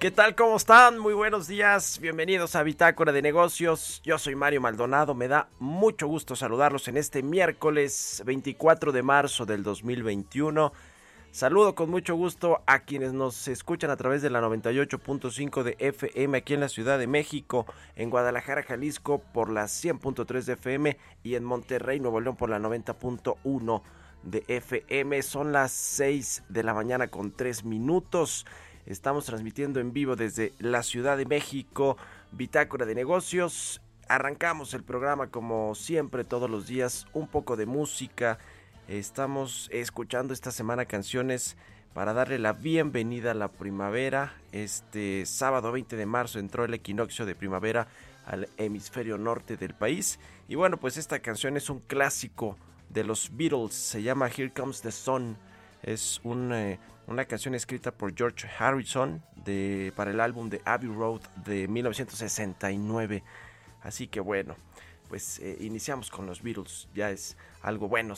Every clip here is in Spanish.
¿Qué tal? ¿Cómo están? Muy buenos días. Bienvenidos a Bitácora de Negocios. Yo soy Mario Maldonado. Me da mucho gusto saludarlos en este miércoles 24 de marzo del 2021. Saludo con mucho gusto a quienes nos escuchan a través de la 98.5 de FM aquí en la Ciudad de México, en Guadalajara, Jalisco por la 100.3 de FM y en Monterrey, Nuevo León por la 90.1 de FM. Son las 6 de la mañana con 3 minutos. Estamos transmitiendo en vivo desde la Ciudad de México, Bitácora de Negocios. Arrancamos el programa como siempre todos los días, un poco de música. Estamos escuchando esta semana canciones para darle la bienvenida a la primavera. Este sábado 20 de marzo entró el equinoccio de primavera al hemisferio norte del país. Y bueno, pues esta canción es un clásico de los Beatles, se llama Here Comes the Sun. Es un, eh, una canción escrita por George Harrison de, para el álbum de Abbey Road de 1969. Así que bueno, pues eh, iniciamos con los Beatles, ya es algo bueno.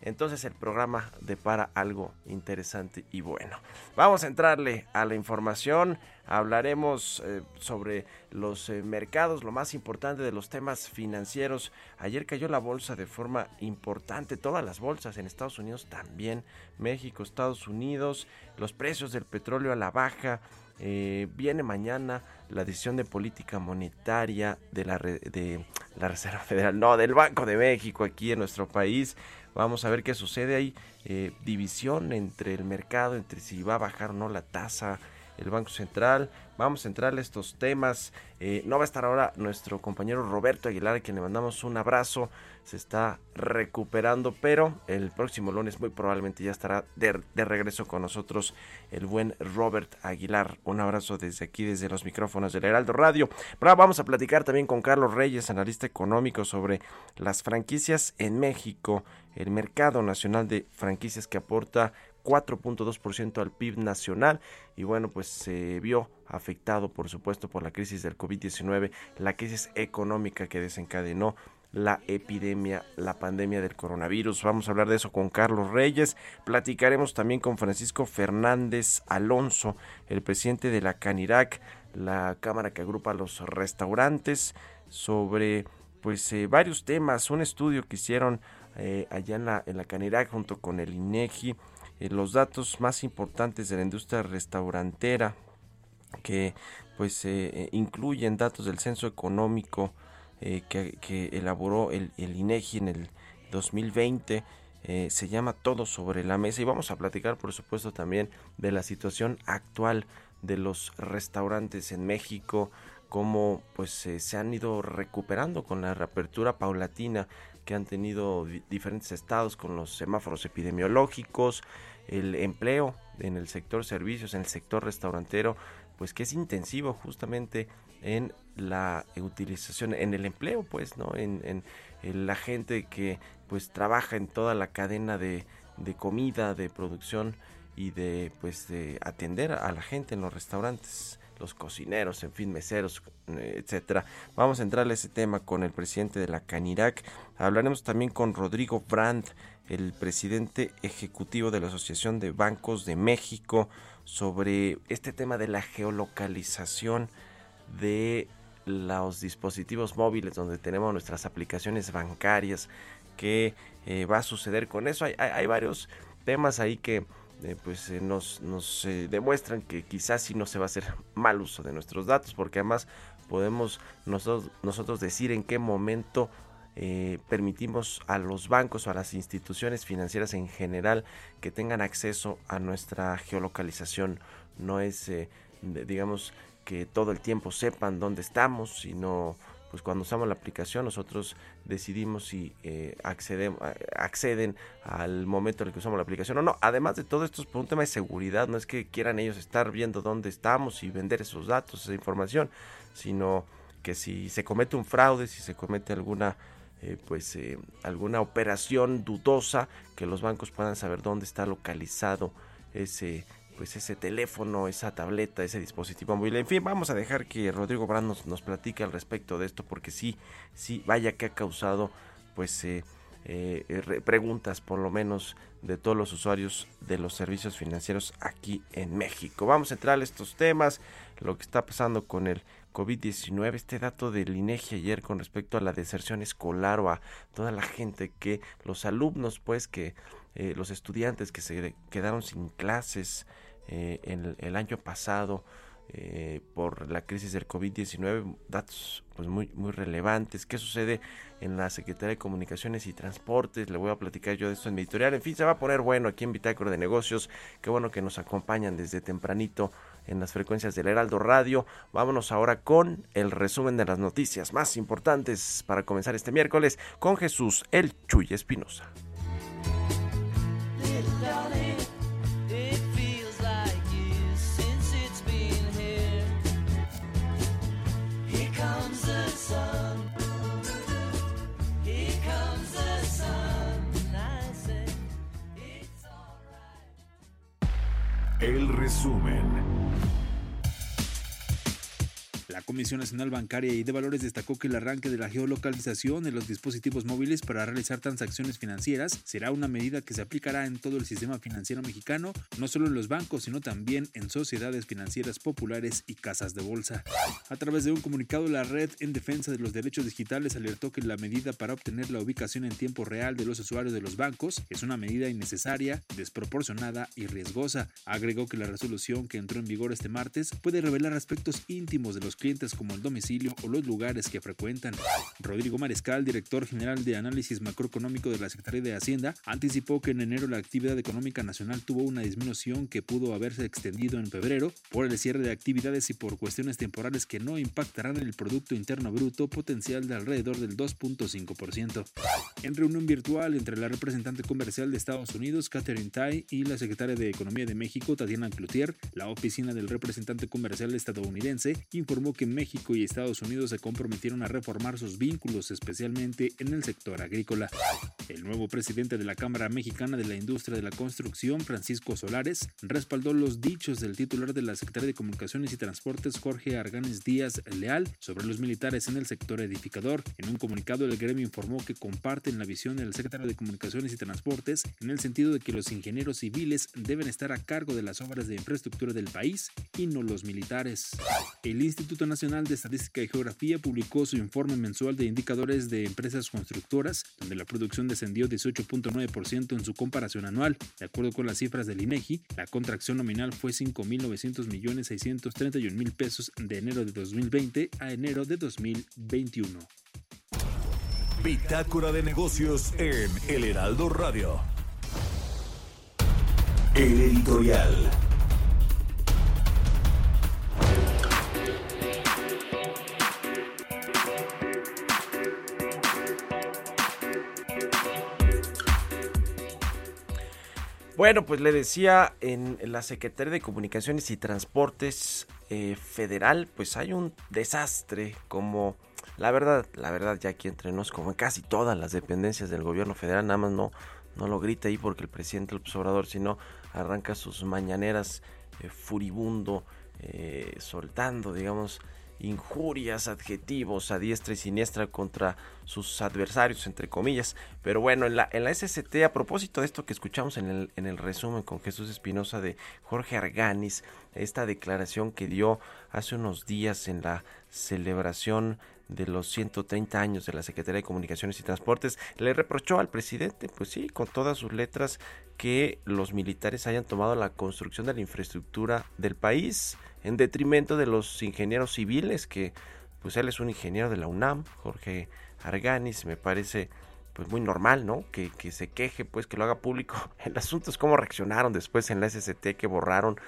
Entonces el programa depara algo interesante y bueno. Vamos a entrarle a la información, hablaremos eh, sobre los eh, mercados, lo más importante de los temas financieros. Ayer cayó la bolsa de forma importante, todas las bolsas en Estados Unidos también, México, Estados Unidos, los precios del petróleo a la baja. Eh, viene mañana la decisión de política monetaria de la, de la Reserva Federal, no, del Banco de México aquí en nuestro país. Vamos a ver qué sucede. Hay eh, división entre el mercado, entre si va a bajar o no la tasa, el Banco Central. Vamos a entrar a estos temas. Eh, no va a estar ahora nuestro compañero Roberto Aguilar, a quien le mandamos un abrazo. Se está recuperando, pero el próximo lunes muy probablemente ya estará de, regreso con nosotros el buen Robert Aguilar. Un abrazo desde aquí, desde los micrófonos del Heraldo Radio. Pero ahora vamos a platicar también con Carlos Reyes, analista económico, sobre las franquicias en México, el mercado nacional de franquicias que aporta 4.2% al PIB nacional y bueno pues se vio afectado por supuesto por la crisis del COVID-19, la crisis económica que desencadenó la epidemia, la pandemia del coronavirus. Vamos a hablar de eso con Carlos Reyes. Platicaremos también con Francisco Fernández Alonso, el presidente de la Canirac, la cámara que agrupa los restaurantes, sobre pues eh, varios temas, un estudio que hicieron eh, allá en la Canirac junto con el INEGI, eh, los datos más importantes de la industria restaurantera que pues eh, eh, incluyen datos del censo económico que, que elaboró el, el INEGI en el 2020 eh, se llama Todo sobre la mesa. Y vamos a platicar por supuesto también de la situación actual de los restaurantes en México cómo pues se han ido recuperando con la reapertura paulatina que han tenido di- diferentes estados con los semáforos epidemiológicos, el empleo en el sector servicios, en el sector restaurantero, pues que es intensivo justamente en la utilización, en el empleo, pues, ¿no? En la gente que pues trabaja en toda la cadena de, de comida, de producción y de pues de atender a la gente en los restaurantes los cocineros, en fin, meseros, eh, etcétera. Vamos a entrarle a ese tema con el presidente de la Canirac. Hablaremos también con Rodrigo Brandt, el presidente ejecutivo de la Asociación de Bancos de México, sobre este tema de la geolocalización de los dispositivos móviles donde tenemos nuestras aplicaciones bancarias. ¿Qué eh, va a suceder con eso? Hay varios temas ahí que eh, pues eh, nos, nos eh, demuestran que quizás sí no se va a hacer mal uso de nuestros datos porque además podemos nosotros, nosotros decir en qué momento permitimos a los bancos o a las instituciones financieras en general que tengan acceso a nuestra geolocalización. No es digamos que todo el tiempo sepan dónde estamos sino pues cuando usamos la aplicación nosotros decidimos si eh, acceden al momento en el que usamos la aplicación o no. Además de todo esto es por un tema de seguridad, no es que quieran ellos estar viendo dónde estamos y vender esos datos, esa información, sino que si se comete un fraude, si se comete alguna eh, pues eh, alguna operación dudosa, que los bancos puedan saber dónde está localizado ese pues ese teléfono, esa tableta, ese dispositivo móvil. En fin, vamos a dejar que Rodrigo Brand nos, nos platique al respecto de esto, porque sí, sí, vaya que ha causado pues eh, eh, re- preguntas por lo menos de todos los usuarios de los servicios financieros aquí en México. Vamos a entrar a estos temas, lo que está pasando con el COVID-19, este dato del INEGI ayer con respecto a la deserción escolar o a toda la gente que los alumnos pues que eh, los estudiantes que se quedaron sin clases eh, el, año pasado eh, por la crisis del COVID-19, datos pues muy, muy relevantes. ¿Qué sucede en la Secretaría de Comunicaciones y Transportes? Le voy a platicar yo de esto en mi editorial. En fin, se va a poner bueno aquí en Bitácora de Negocios. Qué bueno que nos acompañan desde tempranito en las frecuencias del Heraldo Radio. Vámonos ahora con el resumen de las noticias más importantes para comenzar este miércoles con Jesús El Chuy Espinosa. El resumen. La Comisión Nacional Bancaria y de Valores destacó que el arranque de la geolocalización de los dispositivos móviles para realizar transacciones financieras será una medida que se aplicará en todo el sistema financiero mexicano, no solo en los bancos, sino también en sociedades financieras populares y casas de bolsa. A través de un comunicado, la Red en Defensa de los Derechos Digitales alertó que la medida para obtener la ubicación en tiempo real de los usuarios de los bancos es una medida innecesaria, desproporcionada y riesgosa. Agregó que la resolución que entró en vigor este martes puede revelar aspectos íntimos de los clientes como el domicilio o los lugares que frecuentan. Rodrigo Mariscal, director general de análisis macroeconómico de la Secretaría de Hacienda, anticipó que en enero la actividad económica nacional tuvo una disminución que pudo haberse extendido en febrero por el cierre de actividades y por cuestiones temporales que no impactarán en el Producto Interno Bruto potencial de alrededor del 2.5%. En reunión virtual entre la representante comercial de Estados Unidos, Catherine Tai, y la secretaria de Economía de México, Tatiana Cloutier, la oficina del representante comercial estadounidense informó que México y Estados Unidos se comprometieron a reformar sus vínculos, especialmente en el sector agrícola. El nuevo presidente de la Cámara Mexicana de la Industria de la Construcción, Francisco Solares, respaldó los dichos del titular de la Secretaría de Comunicaciones y Transportes, Jorge Arganes Díaz Leal, sobre los militares en el sector edificador. En un comunicado, el gremio informó que comparten la visión del secretario de Comunicaciones y Transportes en el sentido de que los ingenieros civiles deben estar a cargo de las obras de infraestructura del país y no los militares. El Instituto Nacional de Estadística y Geografía publicó su informe mensual de indicadores de empresas constructoras, donde la producción descendió 18.9% en su comparación anual. De acuerdo con las cifras del INEGI, la contracción nominal fue 5.900 millones 631 mil pesos de enero de 2020 a enero de 2021. Bitácora de negocios en El Heraldo Radio. El editorial. Bueno, pues le decía en la Secretaría de Comunicaciones y Transportes eh, Federal, pues hay un desastre como la verdad, la verdad ya aquí entre nos, como en casi todas las dependencias del gobierno federal, nada más no, no lo grita ahí porque el presidente López Obrador, sino arranca sus mañaneras eh, furibundo, eh, soltando, digamos, injurias, adjetivos a diestra y siniestra contra sus adversarios, entre comillas. Pero bueno, en la, en la SST, a propósito de esto que escuchamos en el, en el resumen con Jesús Espinosa de Jorge Arganis, esta declaración que dio hace unos días en la celebración de los 130 años de la Secretaría de Comunicaciones y Transportes, le reprochó al presidente, pues sí, con todas sus letras, que los militares hayan tomado la construcción de la infraestructura del país en detrimento de los ingenieros civiles, que pues él es un ingeniero de la UNAM, Jorge Arganis, me parece pues muy normal, ¿no? Que, que se queje, pues que lo haga público. El asunto es cómo reaccionaron después en la SST que borraron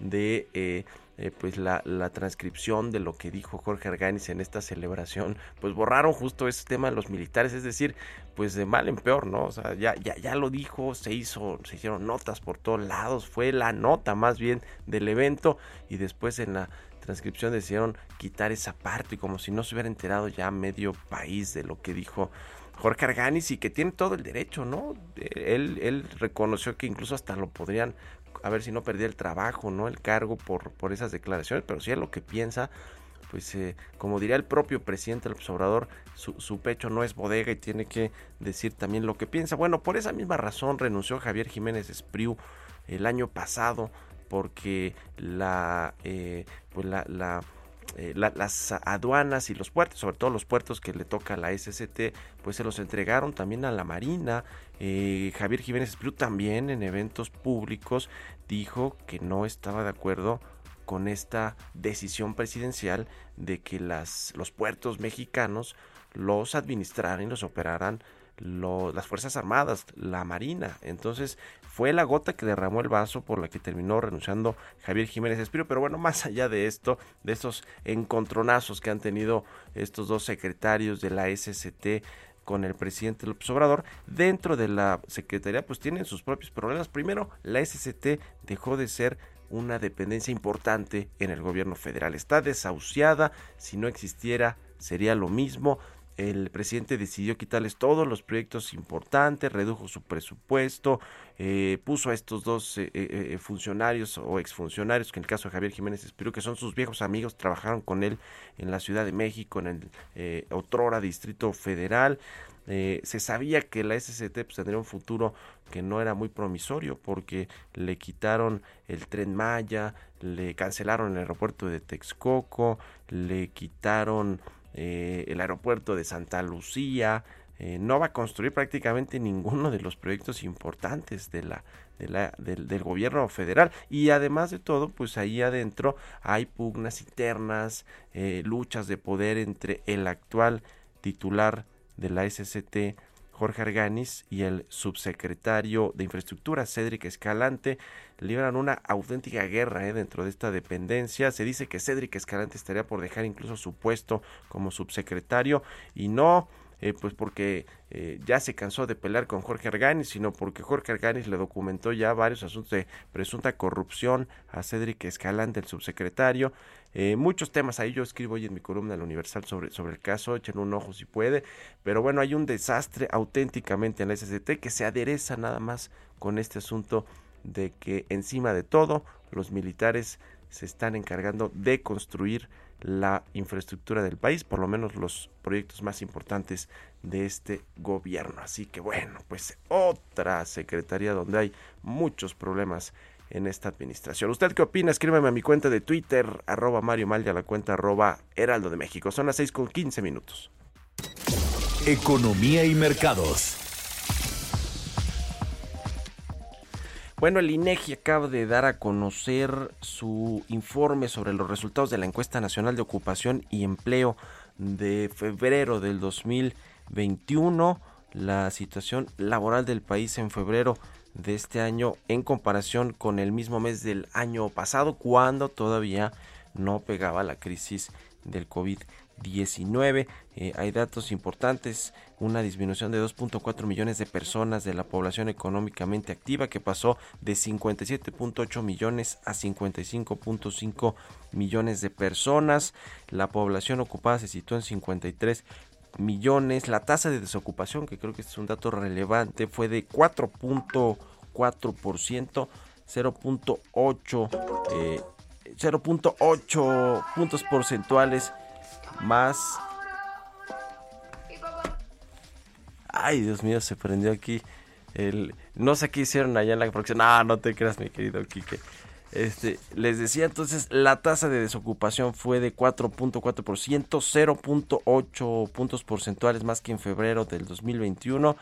de eh, eh, pues la, la, transcripción de lo que dijo Jorge Arganis en esta celebración, pues borraron justo ese tema de los militares, es decir, pues de mal en peor, ¿no? O sea, ya, ya, ya lo dijo, se hizo, se hicieron notas por todos lados, fue la nota más bien del evento y después en la transcripción decidieron quitar esa parte como si no se hubiera enterado ya medio país de lo que dijo Jorge Arganis y que tiene todo el derecho, ¿no? Él, él reconoció que incluso hasta lo podrían a ver si no perdía el trabajo, ¿no? El cargo por, por esas declaraciones, pero si es lo que piensa, pues eh, como diría el propio presidente del observador, su, pecho no es bodega y tiene que decir también lo que piensa. Bueno, por esa misma razón renunció Javier Jiménez Espriu el año pasado porque la, eh, pues la eh, la, las aduanas y los puertos, sobre todo los puertos que le toca a la SST, pues se los entregaron también a la Marina. Eh, Javier Jiménez Espriu también en eventos públicos dijo que no estaba de acuerdo con esta decisión presidencial de que las, los puertos mexicanos los administraran y los operaran las Fuerzas Armadas, la Marina. Entonces fue la gota que derramó el vaso por la que terminó renunciando Javier Jiménez Espiro. Pero bueno, más allá de esto, de estos encontronazos que han tenido estos dos secretarios de la SST con el presidente López Obrador, dentro de la Secretaría pues tienen sus propios problemas. Primero, la SST dejó de ser una dependencia importante en el gobierno federal. Está desahuciada, si no existiera sería lo mismo el presidente decidió quitarles todos los proyectos importantes, redujo su presupuesto, eh, puso a estos dos eh, eh, funcionarios o exfuncionarios, que en el caso de Javier Jiménez Espirú, que son sus viejos amigos, trabajaron con él en la Ciudad de México, en el otrora Distrito Federal. se sabía que la SCT pues, tendría un futuro que no era muy promisorio porque le quitaron el tren Maya, le cancelaron el aeropuerto de Texcoco, le quitaron eh, el aeropuerto de Santa Lucía, eh, no va a construir prácticamente ninguno de los proyectos importantes del, gobierno federal. Y además de todo pues ahí adentro hay pugnas internas eh, luchas de poder entre el actual titular de la SCT Jorge Arganis y el subsecretario de Infraestructura, Cédric Escalante, libran una auténtica guerra eh, dentro de esta dependencia. Se dice que Cédric Escalante estaría por dejar incluso su puesto como subsecretario y no eh, pues porque eh, ya se cansó de pelear con Jorge Arganis, sino porque Jorge Arganis le documentó ya varios asuntos de presunta corrupción a Cédric Escalante, el subsecretario. Eh, muchos temas ahí yo escribo hoy en mi columna El Universal sobre, sobre el caso, echen un ojo si puede, pero bueno, hay un desastre auténticamente en la SCT que se adereza nada más con este asunto de que encima de todo los militares se están encargando de construir la infraestructura del país, por lo menos los proyectos más importantes de este gobierno. Así que bueno, pues otra secretaría donde hay muchos problemas en esta administración. ¿Usted qué opina? Escríbeme a mi cuenta de Twitter, arroba Mario Mal y a la cuenta arroba Heraldo de México. Son las 6 con 15 minutos. Economía y mercados. Bueno, el INEGI acaba de dar a conocer su informe sobre los resultados de la encuesta nacional de ocupación y empleo de febrero del 2021. La situación laboral del país en febrero de este año en comparación con el mismo mes del año pasado, cuando todavía no pegaba la crisis del COVID-19. Eh, hay datos importantes, una disminución de 2.4 millones de personas de la población económicamente activa que pasó de 57.8 millones a 55.5 millones de personas. La población ocupada se situó en 53 millones. La tasa de desocupación, que creo que es un dato relevante, fue de 4.4%. 0.8 eh, 0.8 puntos porcentuales más. Ay, Dios mío, se prendió aquí el no sé qué hicieron allá en la producción. No, no te creas, mi querido Quique. Este, les decía entonces, la tasa de desocupación fue de 4.4%, 0.8 puntos porcentuales más que en febrero del 2021.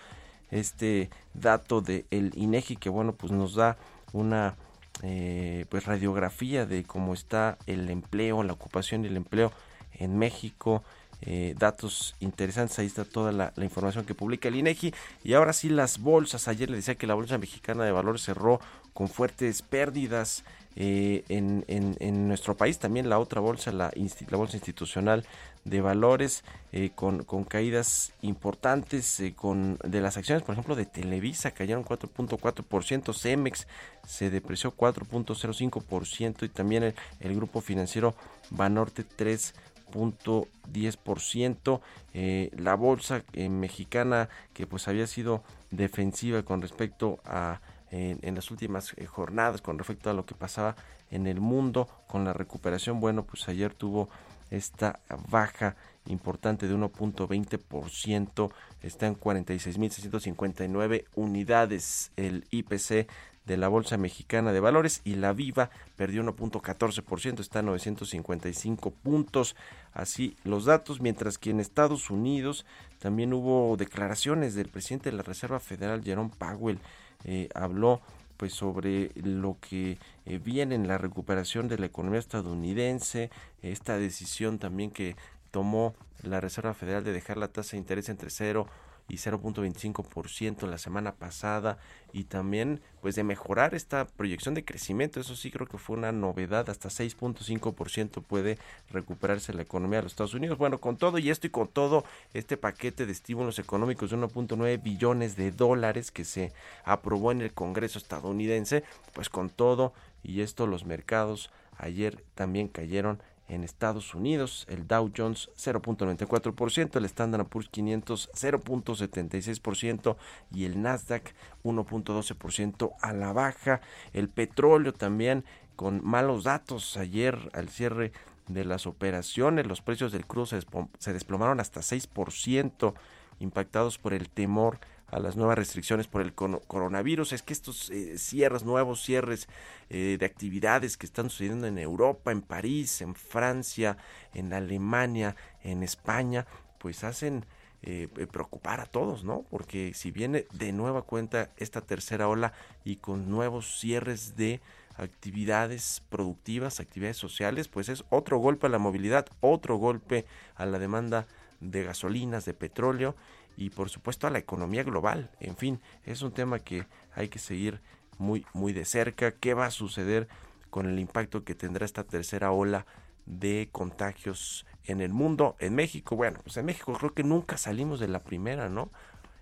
Este dato del el INEGI que bueno, pues nos da una eh, pues radiografía de cómo está el empleo, la ocupación y el empleo en México. Eh, datos interesantes, ahí está toda la, la, información que publica el INEGI. Y ahora sí, las bolsas. Ayer le decía que la Bolsa Mexicana de Valores cerró con fuertes pérdidas eh, en, en, nuestro país. También la otra bolsa, la, Bolsa Institucional de Valores, eh, con, con, caídas importantes eh, con, de las acciones, por ejemplo, de Televisa cayeron 4.4%, Cemex se depreció 4.05% y también el, grupo financiero Banorte 3 10%. Eh, la bolsa mexicana que pues había sido defensiva con respecto a en, las últimas eh, jornadas con respecto a lo que pasaba en el mundo con la recuperación bueno pues ayer tuvo esta baja importante de 1.20%, está en 46.659 unidades el IPC de la Bolsa Mexicana de Valores y la Viva perdió 1.14%, está a 955 puntos. Así los datos, mientras que en Estados Unidos también hubo declaraciones del presidente de la Reserva Federal, Jerome Powell, eh, habló pues sobre lo que eh, viene en la recuperación de la economía estadounidense, esta decisión también que tomó la Reserva Federal de dejar la tasa de interés entre 0 y 0.25% la semana pasada y también pues de mejorar esta proyección de crecimiento. Eso sí creo que fue una novedad hasta 6.5% puede recuperarse la economía de los Estados Unidos. Bueno con todo y esto y con todo este paquete de estímulos económicos de 1.9 billones de dólares que se aprobó en el Congreso estadounidense pues con todo y esto los mercados ayer también cayeron en Estados Unidos, el Dow Jones 0.94%, el Standard Poor's 500 0.76% y el Nasdaq 1.12% a la baja. El petróleo también con malos datos ayer al cierre de las operaciones, los precios del crudo se, desplomaron hasta 6%, impactados por el temor a las nuevas restricciones por el coronavirus. Es que estos eh, cierres, nuevos cierres eh, de actividades que están sucediendo en Europa, en París, en Francia, en Alemania, en España, pues hacen eh, preocupar a todos, ¿no? Porque si viene de nueva cuenta esta tercera ola y con nuevos cierres de actividades productivas, actividades sociales, pues es otro golpe a la movilidad, otro golpe a la demanda de gasolinas, de petróleo y por supuesto a la economía global. En fin, es un tema que hay que seguir muy muy de cerca. ¿Qué va a suceder con el impacto que tendrá esta tercera ola de contagios en el mundo? En México, bueno, pues en México creo que nunca salimos de la primera, ¿no?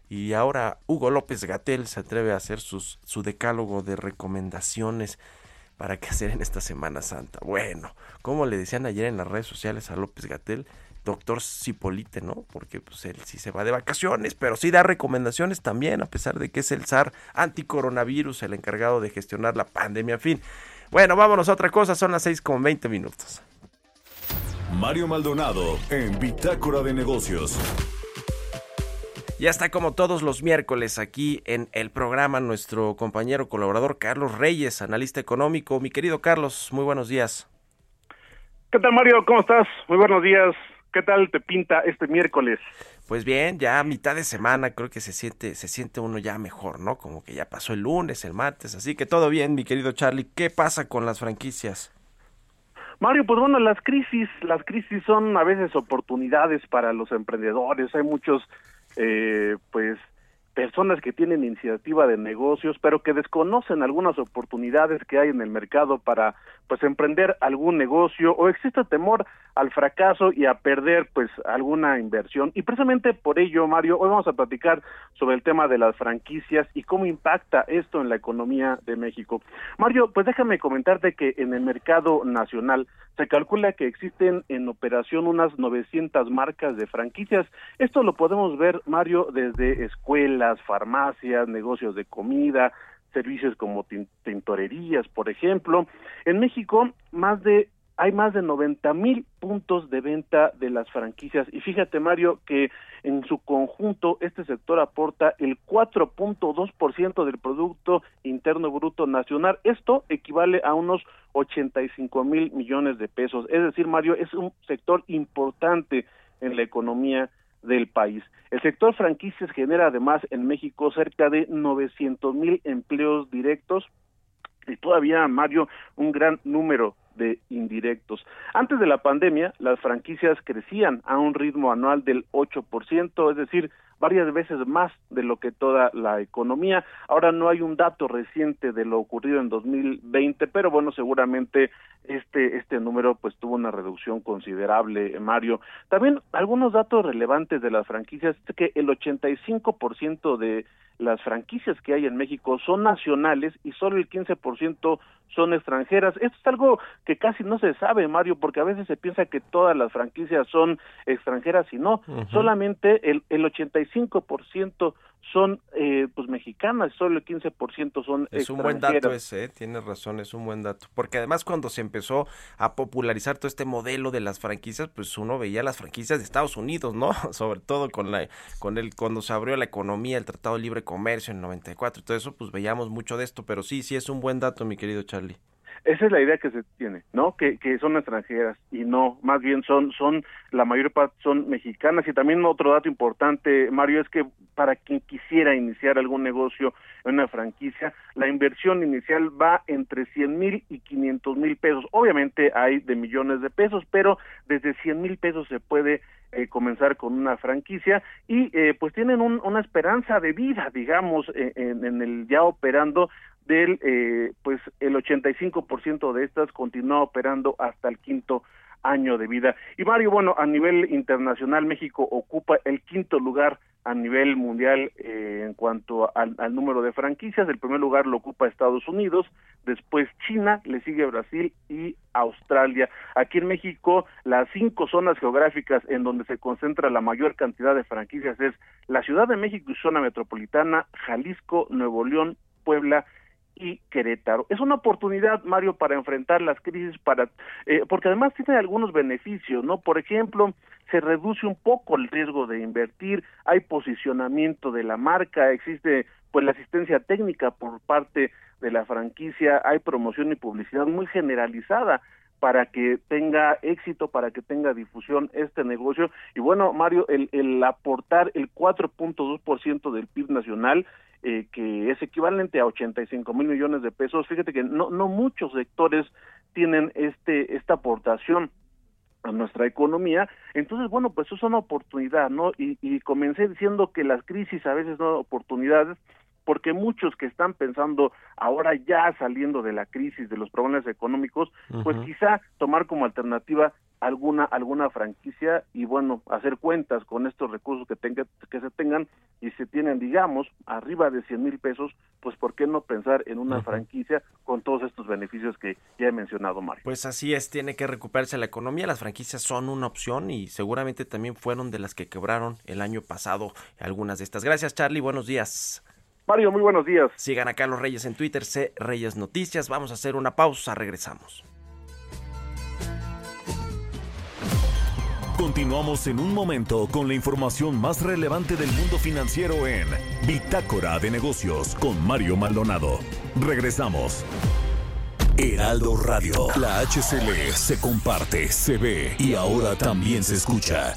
Y ahora Hugo López Gatel se atreve a hacer sus, su decálogo de recomendaciones para qué hacer en esta Semana Santa. Bueno, como le decían ayer en las redes sociales a López Gatel, doctor Cipolite, ¿no? Porque pues él sí se va de vacaciones, pero sí da recomendaciones también, a pesar de que es el zar anticoronavirus, el encargado de gestionar la pandemia. En fin, bueno, vámonos a otra cosa, son las 6 con 20 minutos. Mario Maldonado en Bitácora de Negocios. Ya está como todos los miércoles aquí en el programa nuestro compañero colaborador Carlos Reyes, analista económico. Mi querido Carlos, muy buenos días. ¿Qué tal Mario? ¿Cómo estás? Muy buenos días. ¿Qué tal te pinta este miércoles? Pues bien, ya a mitad de semana creo que se siente, se siente uno ya mejor, ¿no? Como que ya pasó el lunes, el martes, así que todo bien, mi querido Charlie. ¿Qué pasa con las franquicias? Mario, pues bueno, las crisis, las crisis son a veces oportunidades para los emprendedores. Hay muchos, eh, pues, personas que tienen iniciativa de negocios, pero que desconocen algunas oportunidades que hay en el mercado para pues emprender algún negocio o existe temor al fracaso y a perder pues alguna inversión y precisamente por ello Mario hoy vamos a platicar sobre el tema de las franquicias y cómo impacta esto en la economía de México. Mario, pues déjame comentarte que en el mercado nacional se calcula que existen en operación unas 900 marcas de franquicias. Esto lo podemos ver Mario desde escuelas, farmacias, negocios de comida, servicios como tin- tintorerías, por ejemplo. En México, más de hay más de 90 mil puntos de venta de las franquicias y fíjate Mario que en su conjunto este sector aporta el 4.2% del Producto Interno Bruto Nacional. Esto equivale a unos 85 mil millones de pesos. Es decir, Mario, es un sector importante en la economía del país. El sector franquicias genera además en México cerca de 900 mil empleos directos y todavía, Mario, un gran número de indirectos. Antes de la pandemia, las franquicias crecían a un ritmo anual del 8%, es decir, varias veces más de lo que toda la economía. Ahora no hay un dato reciente de lo ocurrido en 2020, pero bueno, seguramente este este número pues tuvo una reducción considerable, Mario. También algunos datos relevantes de las franquicias es que el 85% de las franquicias que hay en México son nacionales y solo el 15% son extranjeras. Esto es algo que casi no se sabe, Mario, porque a veces se piensa que todas las franquicias son extranjeras y no, solamente el, el 85% son eh, pues mexicanas, solo el 15% son Es un buen dato ese, ¿eh? tienes razón, es un buen dato. Porque además cuando se empezó a popularizar todo este modelo de las franquicias, pues uno veía las franquicias de Estados Unidos, ¿no? Sobre todo con la con el cuando se abrió la economía, el Tratado de Libre Comercio en el 94 y todo eso, pues veíamos mucho de esto, pero sí, sí es un buen dato, mi querido Charlie. Esa es la idea que se tiene, ¿no? Que, que son extranjeras y no, más bien son, son, la mayor parte son mexicanas. Y también otro dato importante, Mario, es que para quien quisiera iniciar algún negocio en una franquicia, la inversión inicial va entre 100 mil y 500 mil pesos. Obviamente hay de millones de pesos, pero desde 100 mil pesos se puede eh, comenzar con una franquicia y eh, pues tienen un- una esperanza de vida, digamos, eh, en, en el ya operando del eh, pues el 85% de estas continúa operando hasta el quinto año de vida. Y Mario, bueno, a nivel internacional México ocupa el quinto lugar a nivel mundial eh, en cuanto al, al número de franquicias. El primer lugar lo ocupa Estados Unidos, después China, le sigue Brasil y Australia. Aquí en México, las cinco zonas geográficas en donde se concentra la mayor cantidad de franquicias es la Ciudad de México y zona metropolitana, Jalisco, Nuevo León, Puebla y Querétaro. Es una oportunidad, Mario, para enfrentar las crisis, para eh, porque además tiene algunos beneficios, ¿no? Por ejemplo, se reduce un poco el riesgo de invertir, hay posicionamiento de la marca, existe pues la asistencia técnica por parte de la franquicia, hay promoción y publicidad muy generalizada para que tenga éxito, para que tenga difusión este negocio. Y bueno, Mario, el, el aportar el 4.2% del PIB nacional, eh, que es equivalente a 85 mil millones de pesos, fíjate que no, no muchos sectores tienen este esta aportación a nuestra economía, entonces bueno, pues eso es una oportunidad, ¿no? Y, y comencé diciendo que las crisis a veces son oportunidades, porque muchos que están pensando ahora ya saliendo de la crisis, de los problemas económicos, pues quizá tomar como alternativa alguna alguna franquicia y bueno, hacer cuentas con estos recursos que tenga, que se tengan y se tienen, digamos, arriba de 100 mil pesos, pues ¿por qué no pensar en una franquicia con todos estos beneficios que ya he mencionado, Mario? Pues así es, tiene que recuperarse la economía. Las franquicias son una opción y seguramente también fueron de las que quebraron el año pasado algunas de estas. Gracias, Charlie. Buenos días. Mario, muy buenos días. Sigan a Carlos Reyes en Twitter, C Reyes Noticias. Vamos a hacer una pausa, regresamos. Continuamos en un momento con la información más relevante del mundo financiero en Bitácora de Negocios con Mario Maldonado. Regresamos. Heraldo Radio. La HCL se comparte, se ve y ahora también se escucha.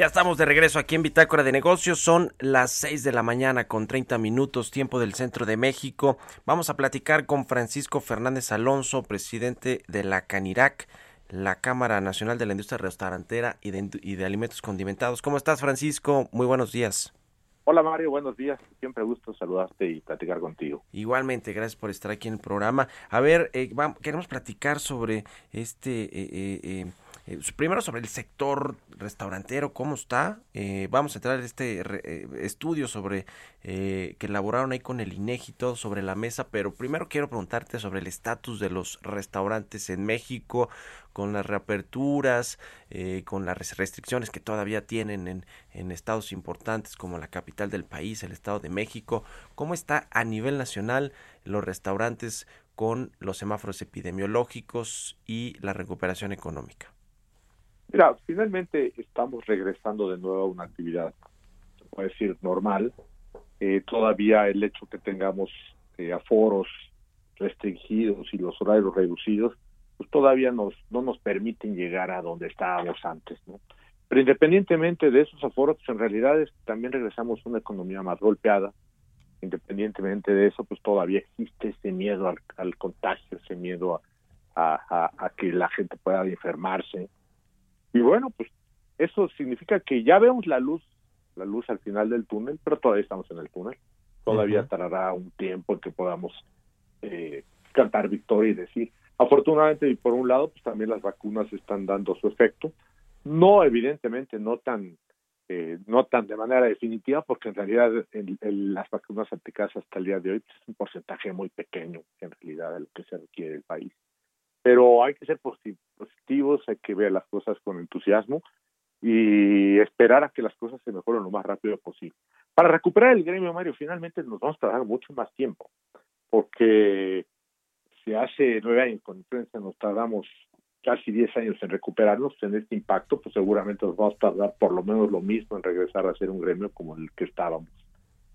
Ya estamos de regreso aquí en Bitácora de Negocios. Son las 6 de la mañana con 30 minutos, tiempo del centro de México. Vamos a platicar con Francisco Fernández Alonso, presidente de la CANIRAC, la Cámara Nacional de la Industria Restaurantera y de, y de Alimentos Condimentados. ¿Cómo estás, Francisco? Muy buenos días. Hola Mario, buenos días. Siempre gusto saludarte y platicar contigo. Igualmente, gracias por estar aquí en el programa. A ver, eh, queremos platicar sobre este, eh, eh, eh, primero sobre el sector restaurantero, cómo está. Eh, vamos a entrar en este re- eh, estudio sobre que elaboraron ahí con el INEGI todo sobre la mesa, pero primero quiero preguntarte sobre el estatus de los restaurantes en México, con las reaperturas, con las res- restricciones que todavía tienen en, en estados importantes como la capital del país, el Estado de México. ¿Cómo está a nivel nacional los restaurantes con los semáforos epidemiológicos y la recuperación económica? Mira, finalmente estamos regresando de nuevo a una actividad, se puede decir, normal. Eh, todavía el hecho que tengamos eh, aforos restringidos y los horarios reducidos, pues todavía nos, no nos permiten llegar a donde estábamos antes, ¿no? Pero independientemente de esos aforos, pues en realidad es- también regresamos a una economía más golpeada. Independientemente de eso, pues todavía existe ese miedo al, contagio, ese miedo a que la gente pueda enfermarse. Y bueno, pues eso significa que ya vemos la luz, la luz al final del túnel, pero todavía estamos en el túnel. Todavía tardará un tiempo en que podamos eh, cantar victoria y decir. Afortunadamente, y por un lado, pues también las vacunas están dando su efecto. No, evidentemente, no tan, eh, no tan de manera definitiva, porque en realidad el- las vacunas aplicadas hasta el día de hoy pues, es un porcentaje muy pequeño, en realidad, de lo que se requiere del país pero hay que ser posi- positivos, hay que ver las cosas con entusiasmo y esperar a que las cosas se mejoren lo más rápido posible. Para recuperar el gremio, Mario, finalmente nos vamos a tardar mucho más tiempo, porque si hace nueve años con influencia nos tardamos casi diez años en recuperarnos en este impacto, pues seguramente nos vamos a tardar por lo menos lo mismo en regresar a ser un gremio como el que estábamos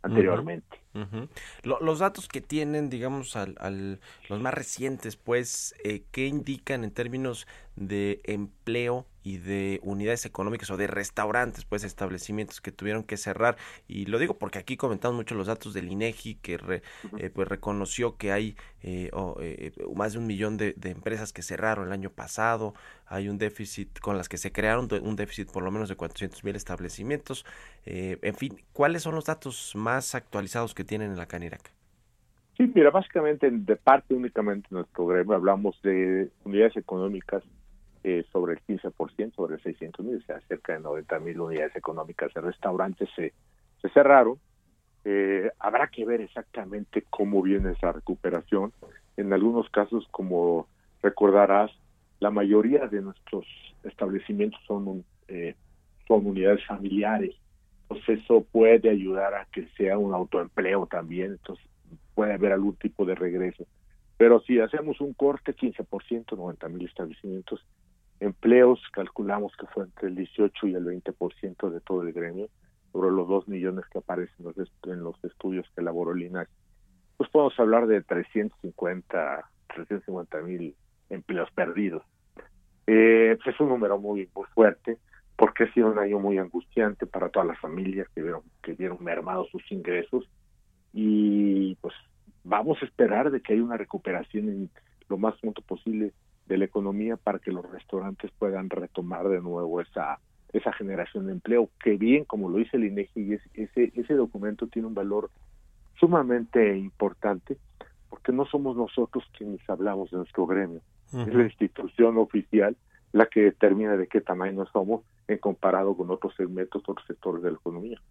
anteriormente. Ujú. Lo- los datos que tienen, digamos, al, al- los más recientes, pues, eh, ¿qué indican en términos de empleo y de unidades económicas o de restaurantes, pues, establecimientos que tuvieron que cerrar? Y lo digo porque aquí comentamos mucho los datos del INEGI, que re- eh, pues reconoció que hay eh, o, eh, más de un millón de, de empresas que cerraron el año pasado, hay un déficit con las que se crearon, un déficit por lo menos de 400 mil establecimientos. Eh, en fin, ¿cuáles son los datos más actualizados que tienen en la Canirac? Sí, mira, básicamente de parte únicamente de nuestro gremio hablamos de unidades económicas eh, sobre el 15%, sobre 600 mil, o sea, cerca de 90 mil unidades económicas de restaurantes se, cerraron. Eh, habrá que ver exactamente cómo viene esa recuperación. En algunos casos, como recordarás, la mayoría de nuestros establecimientos son, eh, son unidades familiares. Entonces eso puede ayudar a que sea un autoempleo también. Entonces puede haber algún tipo de regreso. Pero si hacemos un corte, 15%, 90 mil establecimientos, empleos, calculamos que fue entre el 18 y el 20% de todo el gremio, sobre los 2 millones que aparecen en los, estudios que elaboró el INAC. Pues podemos hablar de 350, 350 mil empleos perdidos. Eh, es un número muy, muy fuerte porque ha sido un año muy angustiante para todas las familias que vieron, que vieron mermados sus ingresos. Y pues vamos a esperar de que haya una recuperación en lo más pronto posible de la economía para que los restaurantes puedan retomar de nuevo esa esa generación de empleo que bien como lo dice el INEGI es- ese ese documento tiene un valor sumamente importante porque no somos nosotros quienes hablamos de nuestro gremio es la institución oficial la que determina de qué tamaño somos en comparado con otros segmentos, otros sectores de la economía.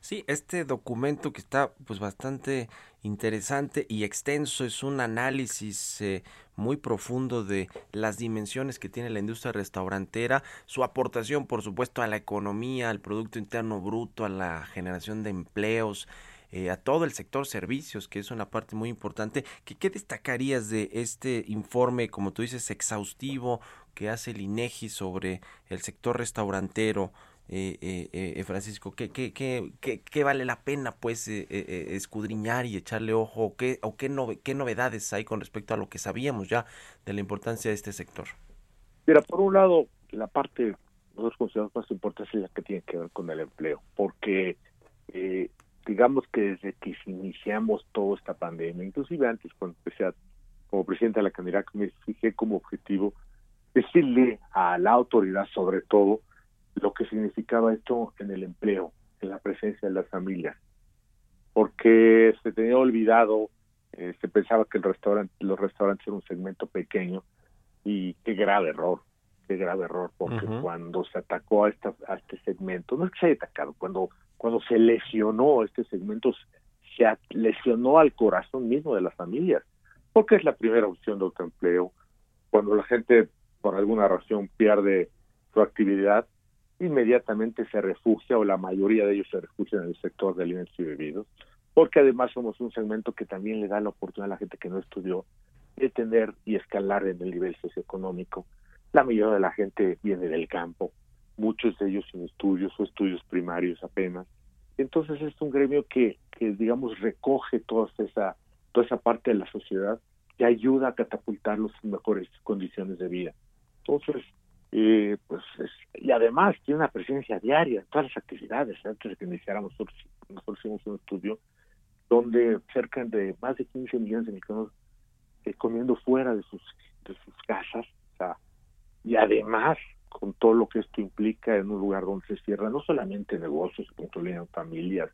Sí, este documento que está pues bastante interesante y extenso es un análisis eh, muy profundo de las dimensiones que tiene la industria restaurantera, su aportación por supuesto a la economía, al producto interno bruto, a la generación de empleos, eh, a todo el sector servicios, que es una parte muy importante. ¿Qué, ¿Qué destacarías de este informe, como tú dices, exhaustivo que hace el INEGI sobre el sector restaurantero? eh, eh, eh, Francisco, ¿qué, qué, qué, qué, vale la pena pues eh, eh, eh, escudriñar y echarle ojo? ¿O qué, o qué, nove- qué novedades hay con respecto a lo que sabíamos ya de la importancia de este sector? Mira, por un lado, la parte nosotros consideramos más importante es la que tiene que ver con el empleo, porque eh, digamos que desde que iniciamos toda esta pandemia, inclusive antes cuando empecé a- como presidente de la Canirac, me fijé como objetivo decirle a la autoridad sobre todo lo que significaba esto en el empleo, en la presencia de las familias, porque se tenía olvidado, eh, se pensaba que el restaurante, los restaurantes eran un segmento pequeño y qué grave error, qué grave error, porque cuando se atacó a, esta, a este segmento, no es que se haya atacado, cuando, cuando se lesionó este segmento, se lesionó al corazón mismo de las familias, porque es la primera opción de autoempleo, cuando la gente por alguna razón pierde su actividad, inmediatamente se refugia o la mayoría de ellos se refugian en el sector de alimentos y bebidos, porque además somos un segmento que también le da la oportunidad a la gente que no estudió de tener y escalar en el nivel socioeconómico. La mayoría de la gente viene del campo, muchos de ellos sin estudios o estudios primarios apenas. Entonces es un gremio que, digamos, recoge toda esa, toda esa parte de la sociedad que ayuda a catapultarlos en mejores condiciones de vida. Entonces, eh, pues, es- y además tiene una presencia diaria en todas las actividades. Antes de que iniciáramos, nosotros, hicimos un estudio donde cerca de más de 15 millones de mexicanos eh, comiendo fuera de sus, de sus casas, y además con todo lo que esto implica en un lugar donde se cierra no solamente negocios controlan familias,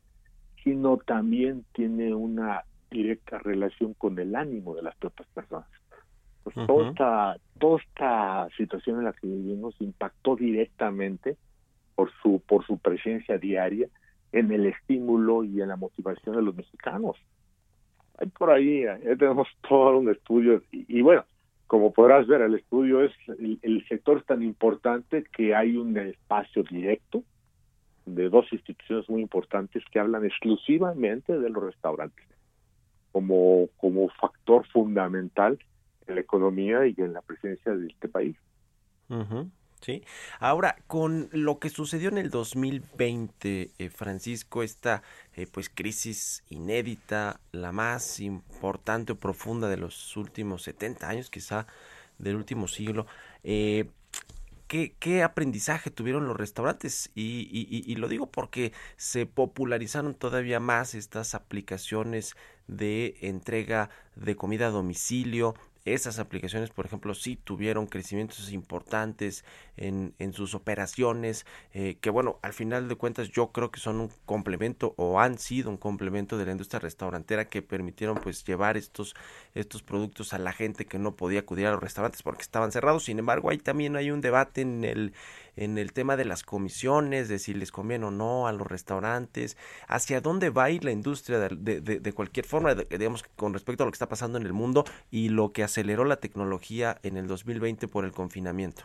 sino también tiene una directa relación con el ánimo de las propias personas. Pues toda, esta, toda esta situación en la que vivimos impactó directamente por su, por su presencia diaria en el estímulo y en la motivación de los mexicanos. Hay por ahí, ya tenemos todo un estudio y, y bueno, como podrás ver, el estudio es, el, sector tan importante que hay un espacio directo de dos instituciones muy importantes que hablan exclusivamente de los restaurantes como, como factor fundamental en la economía y en la presencia de este país. Ujú, Sí. Ahora, con lo que sucedió en el 2020, eh, Francisco, esta eh, pues crisis inédita, la más importante o profunda de los últimos 70 años, quizá del último siglo, eh, ¿qué, qué aprendizaje tuvieron los restaurantes? Y, y- y- y lo digo porque se popularizaron todavía más estas aplicaciones de entrega de comida a domicilio. Esas aplicaciones, por ejemplo, sí tuvieron crecimientos importantes en, en sus operaciones, eh, que bueno, al final de cuentas yo creo que son un complemento o han sido un complemento de la industria restaurantera que permitieron pues llevar estos, estos productos a la gente que no podía acudir a los restaurantes porque estaban cerrados. Sin embargo, ahí también hay un debate en el, en el tema de las comisiones, de si les conviene o no a los restaurantes, hacia dónde va a ir la industria de, de- de- cualquier forma, de- digamos, con respecto a lo que está pasando en el mundo y lo que aceleró la tecnología en el 2020 por el confinamiento.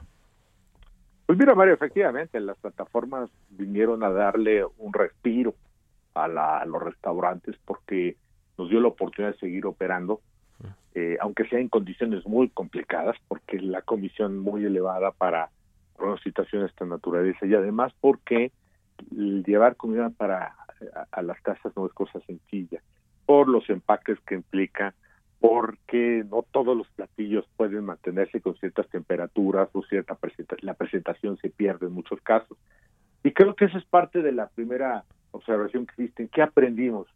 Pues mira, Mario, efectivamente, las plataformas vinieron a darle un respiro a, la- a los restaurantes porque nos dio la oportunidad de seguir operando, eh, aunque sea en condiciones muy complicadas, porque la comisión muy elevada para, para una situación de esta naturaleza y además porque llevar comida para a, a las casas no es cosa sencilla, por los empaques que implica, porque no todos los platillos pueden mantenerse con ciertas temperaturas o cierta presenta la presentación se pierde en muchos casos. Y creo que esa es parte de la primera observación que hiciste. ¿Qué aprendimos?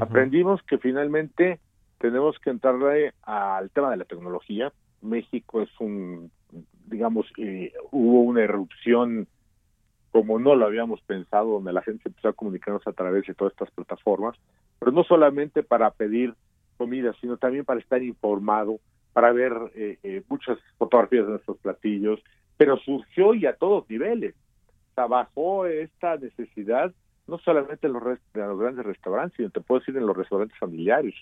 Aprendimos que finalmente tenemos que entrarle al tema de la tecnología. México es un, digamos, eh, hubo una erupción como no lo habíamos pensado, donde la gente empezó a comunicarnos a través de todas estas plataformas, pero no solamente para pedir comida, sino también para estar informado, para ver eh, eh, muchas fotografías de nuestros platillos, pero surgió y a todos niveles. Trabajó esta necesidad no solamente en los, en los grandes restaurantes, sino te puedo decir en los restaurantes familiares,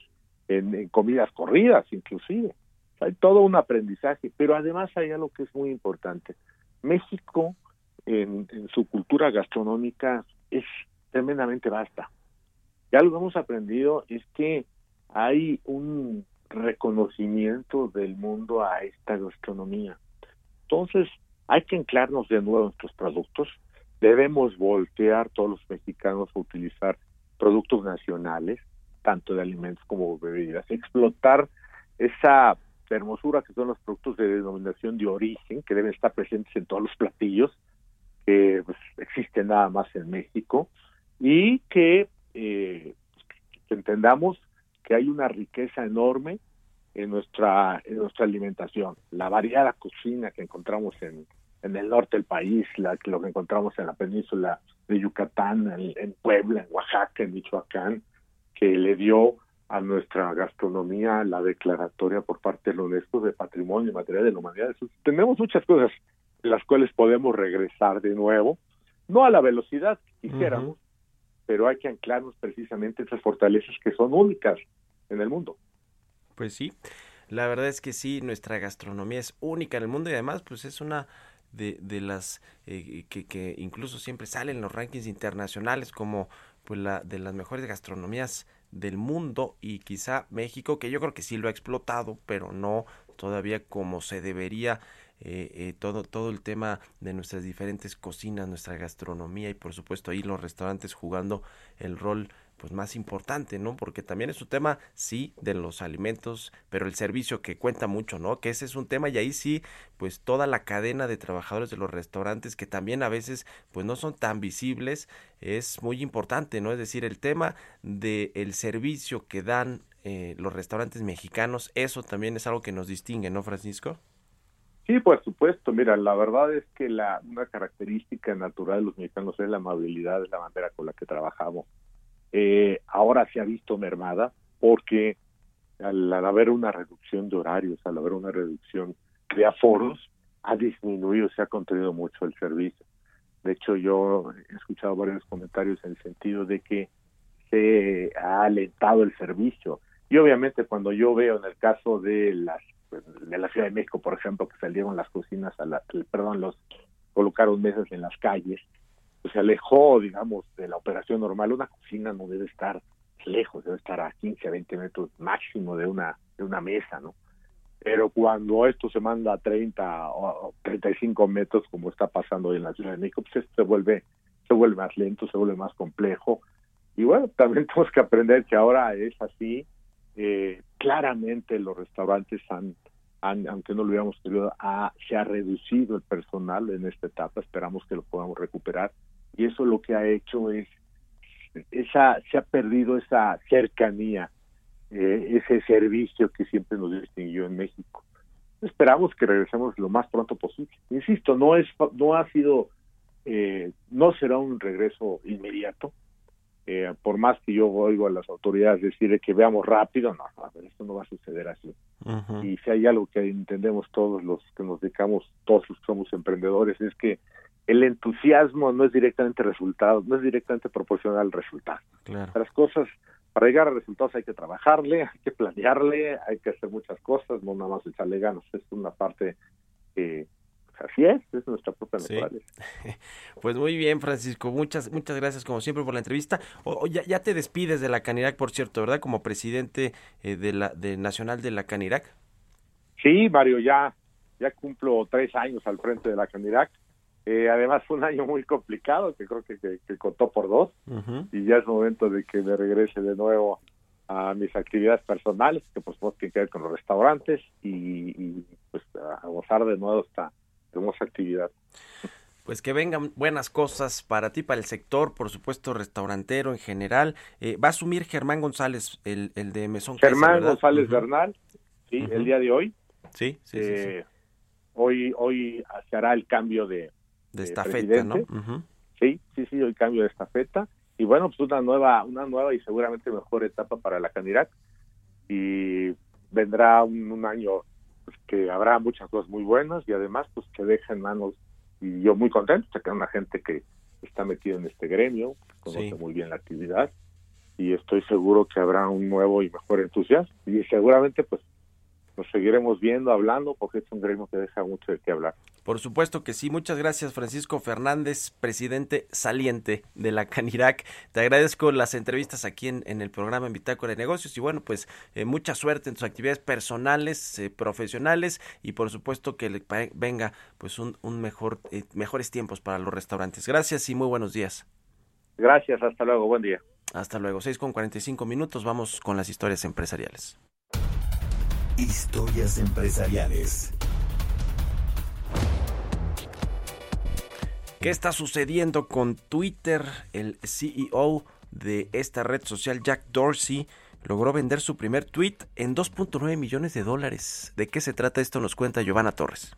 en comidas corridas inclusive. Hay todo un aprendizaje, pero además hay algo que es muy importante. México, en, su cultura gastronómica, es tremendamente vasta. Y algo que hemos aprendido es que hay un reconocimiento del mundo a esta gastronomía. Entonces, hay que anclarnos de nuevo en nuestros productos. Debemos voltear todos los mexicanos a utilizar productos nacionales, tanto de alimentos como bebidas. Explotar esa hermosura que son los productos de denominación de origen, que deben estar presentes en todos los platillos, que pues, existen nada más en México, y que, eh, que entendamos que hay una riqueza enorme en nuestra en nuestra alimentación. La variada cocina que encontramos en, en el norte del país, la, lo que encontramos en la península de Yucatán, en, en Puebla, en Oaxaca, en Michoacán, que le dio a nuestra gastronomía la declaratoria por parte de la UNESCO de Patrimonio Material de la Humanidad. Tenemos muchas cosas en las cuales podemos regresar de nuevo, no a la velocidad que quisiéramos, pero hay que anclarnos precisamente esas fortalezas que son únicas en el mundo. Pues sí, la verdad es que sí, nuestra gastronomía es única en el mundo y además pues es una de, de las eh, que, que incluso siempre salen en los rankings internacionales como pues la de las mejores gastronomías del mundo y quizá México que yo creo que sí lo ha explotado pero no todavía como se debería eh, eh, todo todo el tema de nuestras diferentes cocinas nuestra gastronomía y por supuesto ahí los restaurantes jugando el rol pues más importante, ¿no? Porque también es un tema, sí, de los alimentos, pero el servicio que cuenta mucho, ¿no? Que ese es un tema y ahí sí, pues toda la cadena de trabajadores de los restaurantes que también a veces, pues no son tan visibles, es muy importante, ¿no? Es decir, el tema de el servicio que dan eh, los restaurantes mexicanos, eso también es algo que nos distingue, ¿no, Francisco? Sí, por supuesto. Mira, la verdad es que la una característica natural de los mexicanos es la amabilidad, es la manera con la que trabajamos eh, ahora se ha visto mermada porque al, haber una reducción de horarios, al haber una reducción de aforos, ha disminuido, se ha contenido mucho el servicio. De hecho, yo he escuchado varios comentarios en el sentido de que se ha alentado el servicio. Y obviamente cuando yo veo en el caso de las de la Ciudad de México, por ejemplo, que salieron las cocinas a la, perdón, los colocaron mesas en las calles, pues se alejó, digamos, de la operación normal. Una cocina no debe estar lejos, debe estar a 15, 20 metros máximo de una, de una mesa, ¿no? Pero cuando esto se manda a 30 o 35 metros, como está pasando hoy en la Ciudad de México, pues esto se vuelve, se vuelve más lento, se vuelve más complejo. Y bueno, también tenemos que aprender que ahora es así. Eh, claramente los restaurantes han, aunque no lo hubiéramos querido, se ha reducido el personal en esta etapa, esperamos que lo podamos recuperar y eso lo que ha hecho es esa se ha perdido esa cercanía eh, ese servicio que siempre nos distinguió en México. Esperamos que regresemos lo más pronto posible. Insisto no es no ha sido eh, no será un regreso inmediato. Eh, por más que yo oigo a las autoridades decir que veamos rápido no, a ver, esto no va a suceder así. Uh -huh. y si hay algo que entendemos todos los que nos dedicamos todos los que somos emprendedores es que el entusiasmo no es directamente resultado, no es directamente proporcional al resultado. Claro. Las cosas, para llegar a resultados hay que trabajarle, hay que planearle, hay que hacer muchas cosas, no nada más echarle ganas. Es una parte que así es, es nuestra propia sí. naturaleza. Pues muy bien, Francisco, muchas muchas gracias como siempre por la entrevista. O, o ya, ya, te despides de la Canirac, por cierto, ¿verdad? Como presidente eh, de la de nacional de la Canirac. Sí, Mario, ya ya cumplo tres años al frente de la Canirac eh, además fue un año muy complicado, que creo que, que, que contó por dos, uh -huh. y ya es momento de que me regrese de nuevo a mis actividades personales, que pues tienen que ver con los restaurantes, y, y pues a gozar de nuevo esta hermosa actividad. Pues que vengan buenas cosas para ti, para el sector, por supuesto, restaurantero en general. Eh, va a asumir Germán González, el, el de Mesón Germán Casa, González uh -huh. Bernal, sí, uh -huh. el día de hoy. Sí, sí, eh, sí, sí. Hoy, hoy se hará el cambio de, de estafeta, eh, ¿no? Uh -huh. Sí, sí, sí, el cambio de estafeta y bueno, pues una nueva, una nueva y seguramente mejor etapa para la Canirac y vendrá un, un año pues, que habrá muchas cosas muy buenas y además pues que deja en manos y yo muy contento que una gente que está metido en este gremio, conoce sí. muy bien la actividad y estoy seguro que habrá un nuevo y mejor entusiasmo y seguramente pues nos seguiremos viendo, hablando, porque es un gremio que deja mucho de qué hablar. Por supuesto que sí. Muchas gracias, Francisco Fernández, presidente saliente de la Canirac. Te agradezco las entrevistas aquí en, en el programa en Bitácora de Negocios y bueno, pues eh, mucha suerte en tus actividades personales, eh, profesionales y por supuesto que le venga pues un, un mejor, eh, mejores tiempos para los restaurantes. Gracias y muy buenos días. Gracias, hasta luego, buen día. Hasta luego, 6 con 45 minutos, vamos con las historias empresariales. Historias empresariales. ¿Qué está sucediendo con Twitter? El CEO de esta red social, Jack Dorsey, logró vender su primer tweet en 2.9 millones de dólares. ¿De qué se trata esto? Nos cuenta Giovanna Torres.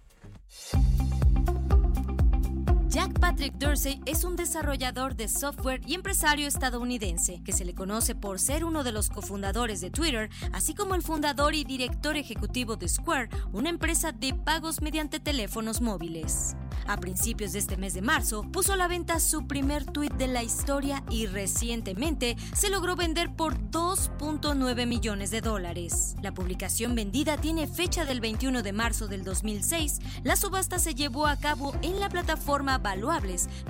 Patrick Dorsey es un desarrollador de software y empresario estadounidense que se le conoce por ser uno de los cofundadores de Twitter, así como el fundador y director ejecutivo de Square, una empresa de pagos mediante teléfonos móviles. A principios de este mes de marzo, puso a la venta su primer tweet de la historia y recientemente se logró vender por 2.9 millones de dólares. La publicación vendida tiene fecha del 21 de marzo del 2006. La subasta se llevó a cabo en la plataforma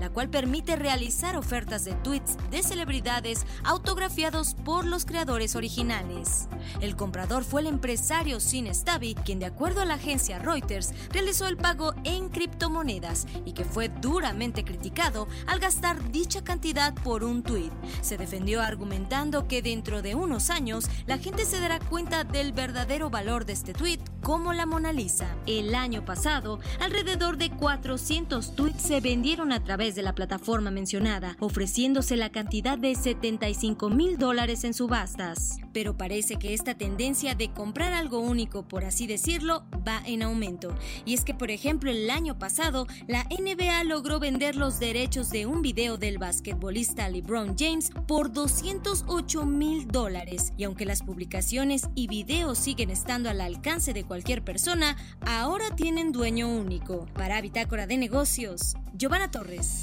La cual permite realizar ofertas de tweets de celebridades autografiados por los creadores originales. El comprador fue el empresario Sin Stabi, quien de acuerdo a la agencia Reuters realizó el pago en criptomonedas y que fue duramente criticado al gastar dicha cantidad por un tuit. Se defendió argumentando que dentro de unos años la gente se dará cuenta del verdadero valor de este tuit como la Mona Lisa. El año pasado, alrededor de 400 tweets se vendieron a través de la plataforma mencionada, ofreciéndose la cantidad de 75 mil dólares en subastas. Pero parece que esta tendencia de comprar algo único, por así decirlo, va en aumento. Y es que, por ejemplo, el año pasado, la NBA logró vender los derechos de un video del basquetbolista LeBron James por 208 mil dólares. Y aunque las publicaciones y videos siguen estando al alcance de cualquier persona, ahora tienen dueño único. Para Bitácora de Negocios, Giovanna Torres.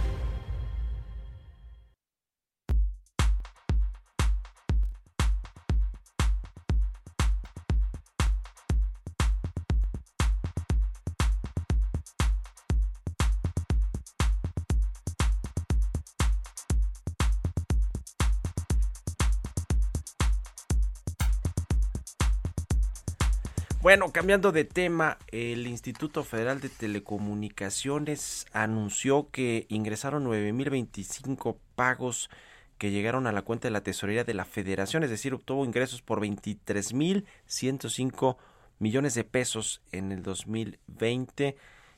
Bueno, cambiando de tema, el Instituto Federal de Telecomunicaciones anunció que ingresaron 9.025 pagos que llegaron a la cuenta de la tesorería de la federación, es decir, obtuvo ingresos por 23.105 millones de pesos en el 2020.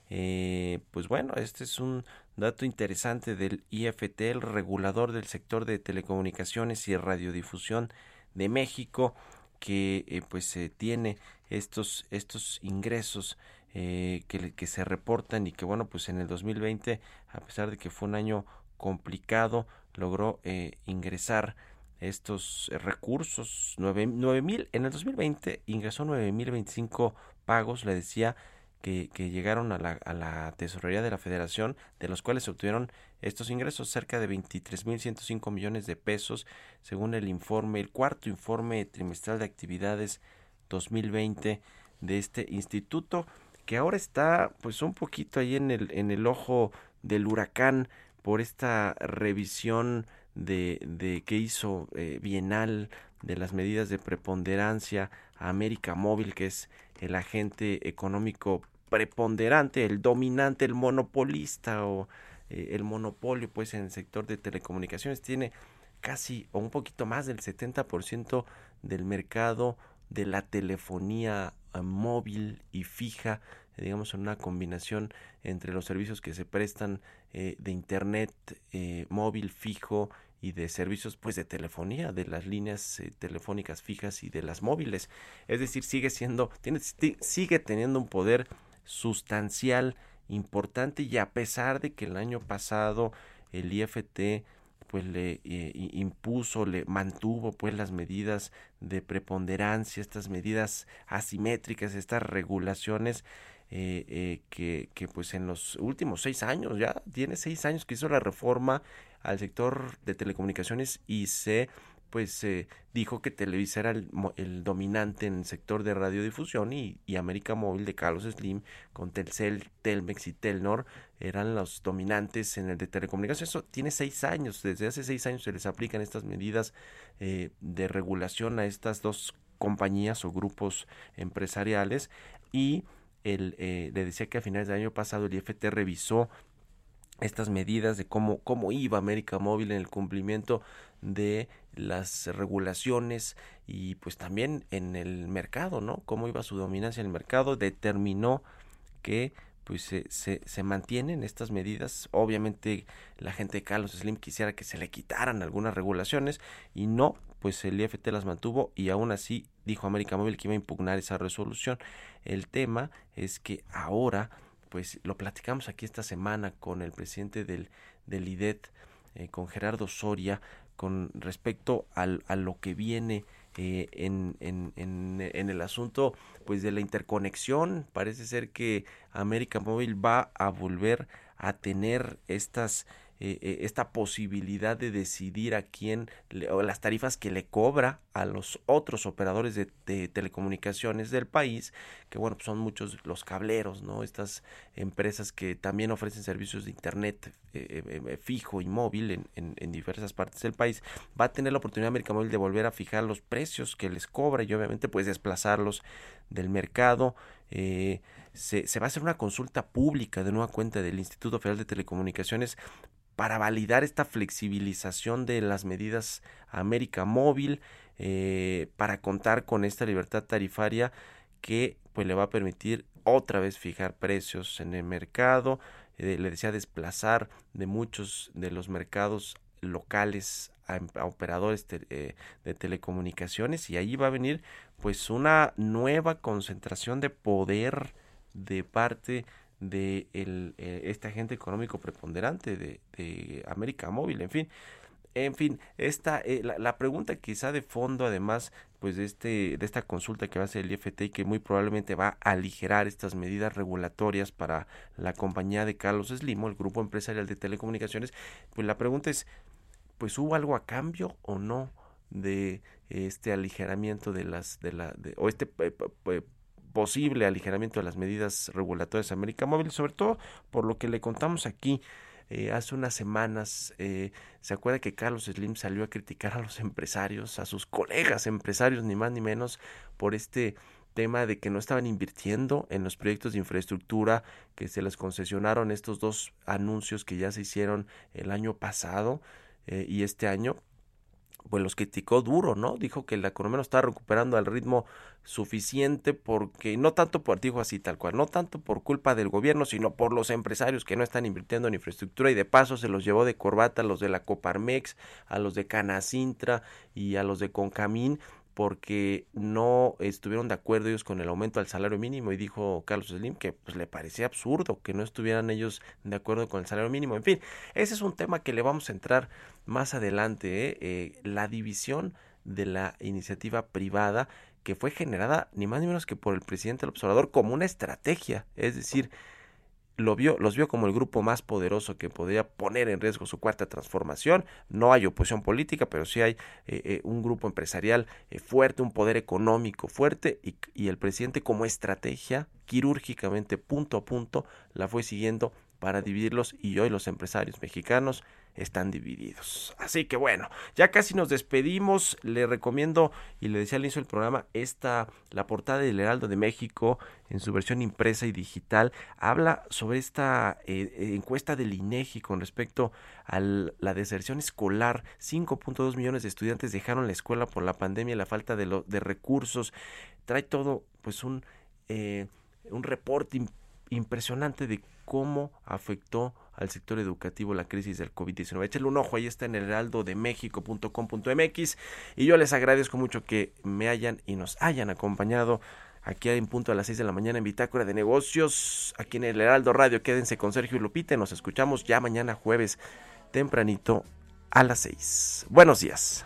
Eh, pues bueno, este es un dato interesante del IFT, el regulador del sector de telecomunicaciones y radiodifusión de México que eh, pues eh, tiene estos estos ingresos eh, que, que, se reportan y que bueno pues en el 2020 a pesar de que fue un año complicado logró eh, ingresar estos recursos. Nueve, nueve mil en el 2020 ingresó nueve mil veinticinco pagos le decía que, que llegaron a la, a la, tesorería de la federación, de los cuales se obtuvieron estos ingresos, cerca de 23.105 millones de pesos, según el informe, el cuarto informe trimestral de actividades 2020 de este instituto, que ahora está pues un poquito ahí en el, en el ojo del huracán por esta revisión de, de que hizo eh, bienal de las medidas de preponderancia a América Móvil, que es el agente económico preponderante, el dominante, el monopolista o eh, el monopolio pues en el sector de telecomunicaciones tiene casi o un poquito más del 70% del mercado de la telefonía eh, móvil y fija, digamos en una combinación entre los servicios que se prestan eh, de internet eh, móvil fijo y de servicios pues de telefonía de las líneas telefónicas fijas y de las móviles. Es decir sigue siendo tiene sigue teniendo un poder sustancial importante y a pesar de que el año pasado el IFT pues le eh, impuso, le mantuvo pues las medidas de preponderancia, estas medidas asimétricas, estas regulaciones eh, eh, que, que pues en los últimos seis años, ya tiene seis años que hizo la reforma al sector de telecomunicaciones y se pues eh, dijo que Televisa era el, el, dominante en el sector de radiodifusión y, América Móvil de Carlos Slim con Telcel, Telmex y Telnor eran los dominantes en el de telecomunicaciones. Eso tiene seis años, desde hace seis años se les aplican estas medidas eh, de regulación a estas dos compañías o grupos empresariales y eh, le decía que a finales del año pasado el IFT revisó estas medidas de cómo, cómo iba América Móvil en el cumplimiento de las regulaciones y pues también en el mercado, ¿no? Cómo iba su dominancia en el mercado, determinó que pues se, se, se, mantienen estas medidas. Obviamente la gente de Carlos Slim quisiera que se le quitaran algunas regulaciones y no, pues el IFT las mantuvo y aún así dijo América Móvil que iba a impugnar esa resolución. El tema es que ahora, pues lo platicamos aquí esta semana con el presidente del, del IDET, eh, con Gerardo Soria, con respecto al, a lo que viene eh, en, en, en, en, el asunto pues de la interconexión. Parece ser que América Móvil va a volver a tener estas eh, eh, esta posibilidad de decidir a quién le, o las tarifas que le cobra a los otros operadores de, telecomunicaciones del país, que bueno, pues son muchos los cableros, ¿no? Estas empresas que también ofrecen servicios de internet eh, fijo y móvil en, en, diversas partes del país, va a tener la oportunidad América Móvil de volver a fijar los precios que les cobra y obviamente pues desplazarlos del mercado. Se, se, va a hacer una consulta pública de nueva cuenta del Instituto Federal de Telecomunicaciones para validar esta flexibilización de las medidas América Móvil eh, para contar con esta libertad tarifaria que pues le va a permitir otra vez fijar precios en el mercado eh, le decía desplazar de muchos de los mercados locales a, a operadores eh, de telecomunicaciones y ahí va a venir pues una nueva concentración de poder de parte de el, eh, este agente económico preponderante de, de, América Móvil, en fin. En fin, esta, eh, la, la, pregunta quizá de fondo, además, pues de, este, de esta consulta que va a hacer el IFT y que muy probablemente va a aligerar estas medidas regulatorias para la compañía de Carlos Slimo, el grupo empresarial de telecomunicaciones, pues la pregunta es, pues hubo algo a cambio o no de este aligeramiento de las, de la, de, o este eh, posible aligeramiento de las medidas regulatorias de América Móvil, sobre todo por lo que le contamos aquí. Eh, hace unas semanas eh, se acuerda que Carlos Slim salió a criticar a los empresarios, a sus colegas empresarios, ni más ni menos, por este tema de que no estaban invirtiendo en los proyectos de infraestructura que se les concesionaron estos dos anuncios que ya se hicieron el año pasado eh, y este año pues los criticó duro, ¿no? Dijo que la economía no estaba recuperando al ritmo suficiente porque no tanto por dijo así tal cual, no tanto por culpa del gobierno, sino por los empresarios que no están invirtiendo en infraestructura y de paso se los llevó de corbata a los de la Coparmex, a los de Canacintra y a los de Concamín porque no estuvieron de acuerdo ellos con el aumento al salario mínimo y dijo Carlos Slim que pues le parecía absurdo que no estuvieran ellos de acuerdo con el salario mínimo. En fin, ese es un tema que le vamos a entrar más adelante, ¿eh? Eh, la división de la iniciativa privada que fue generada ni más ni menos que por el presidente del observador como una estrategia, es decir, lo vio, los vio como el grupo más poderoso que podría poner en riesgo su cuarta transformación. No hay oposición política, pero sí hay eh, eh, un grupo empresarial eh, fuerte, un poder económico fuerte y, y el presidente como estrategia quirúrgicamente punto a punto la fue siguiendo para dividirlos y hoy los empresarios mexicanos están divididos. Así que bueno, ya casi nos despedimos. Le recomiendo y le decía al inicio del programa esta la portada del Heraldo de México en su versión impresa y digital habla sobre esta eh, encuesta del INEGI con respecto a la deserción escolar. 5.2 millones de estudiantes dejaron la escuela por la pandemia y la falta de recursos. Trae todo pues un eh, un reporte impresionante de cómo afectó al sector educativo la crisis del COVID-19. Échale un ojo, ahí está en heraldodemexico.com.mx y yo les agradezco mucho que me hayan y nos hayan acompañado aquí en punto a las 6 de la mañana en Bitácora de Negocios, aquí en el Heraldo Radio. Quédense con Sergio y Lupita, nos escuchamos ya mañana jueves tempranito a las 6. Buenos días.